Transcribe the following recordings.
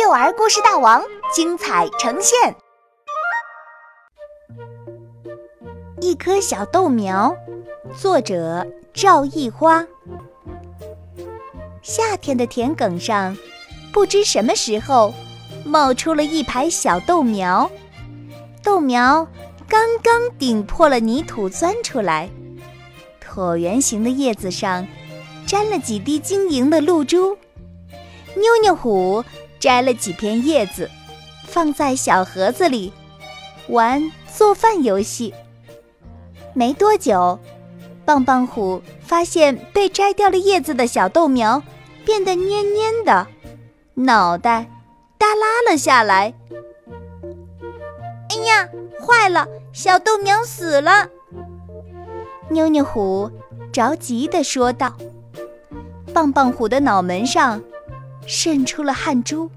幼儿故事大王精彩呈现。一棵小豆苗，作者赵一花。夏天的田埂上，不知什么时候冒出了一排小豆苗，豆苗刚刚顶破了泥土钻出来，椭圆形的叶子上沾了几滴晶莹的露珠。妞妞虎摘了几片叶子，放在小盒子里，玩做饭游戏。没多久，棒棒虎发现被摘掉了叶子的小豆苗变得蔫蔫的，脑袋耷拉了下来。哎呀，坏了，小豆苗死了！妞妞虎着急地说道。棒棒虎的脑门上。渗出了汗珠。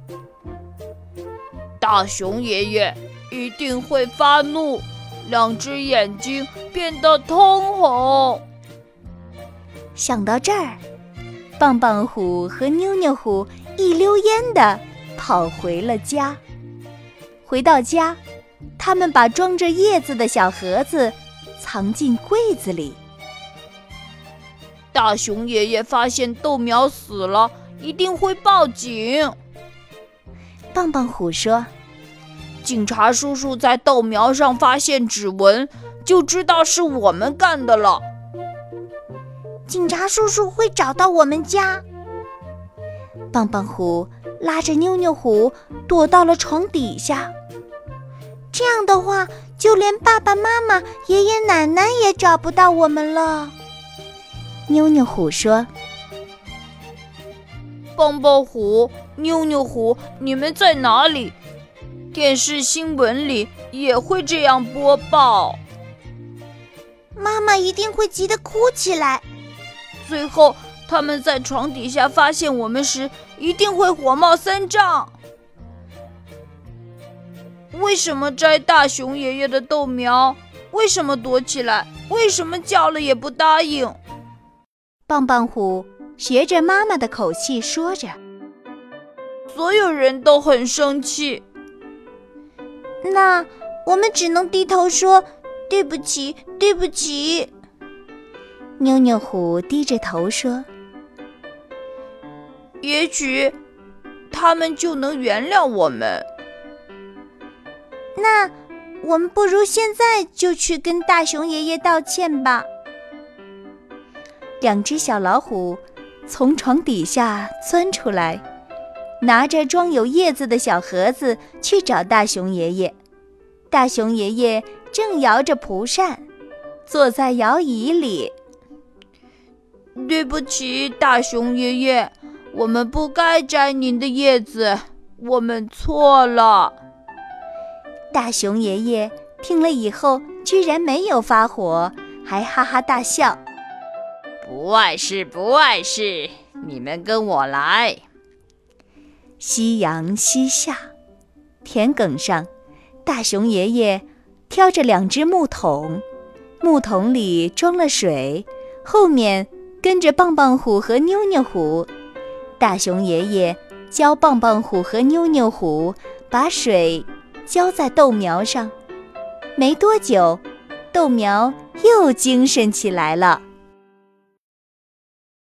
大熊爷爷一定会发怒，两只眼睛变得通红。想到这儿，棒棒虎和妞妞虎一溜烟的跑回了家。回到家，他们把装着叶子的小盒子藏进柜子里。大熊爷爷发现豆苗死了。一定会报警。棒棒虎说：“警察叔叔在豆苗上发现指纹，就知道是我们干的了。警察叔叔会找到我们家。”棒棒虎拉着妞妞虎躲到了床底下。这样的话，就连爸爸妈妈、爷爷奶奶也找不到我们了。妞妞虎说。棒棒虎、妞妞虎，你们在哪里？电视新闻里也会这样播报。妈妈一定会急得哭起来。最后，他们在床底下发现我们时，一定会火冒三丈。为什么摘大熊爷爷的豆苗？为什么躲起来？为什么叫了也不答应？棒棒虎。学着妈妈的口气说着，所有人都很生气。那我们只能低头说对不起，对不起。妞妞虎低着头说：“也许他们就能原谅我们。”那我们不如现在就去跟大熊爷爷道歉吧。两只小老虎。从床底下钻出来，拿着装有叶子的小盒子去找大熊爷爷。大熊爷爷正摇着蒲扇，坐在摇椅里。对不起，大熊爷爷，我们不该摘您的叶子，我们错了。大熊爷爷听了以后，居然没有发火，还哈哈大笑。不碍事，不碍事，你们跟我来。夕阳西下，田埂上，大熊爷爷挑着两只木桶，木桶里装了水，后面跟着棒棒虎和妞妞虎。大熊爷爷教棒棒虎和妞妞虎把水浇在豆苗上，没多久，豆苗又精神起来了。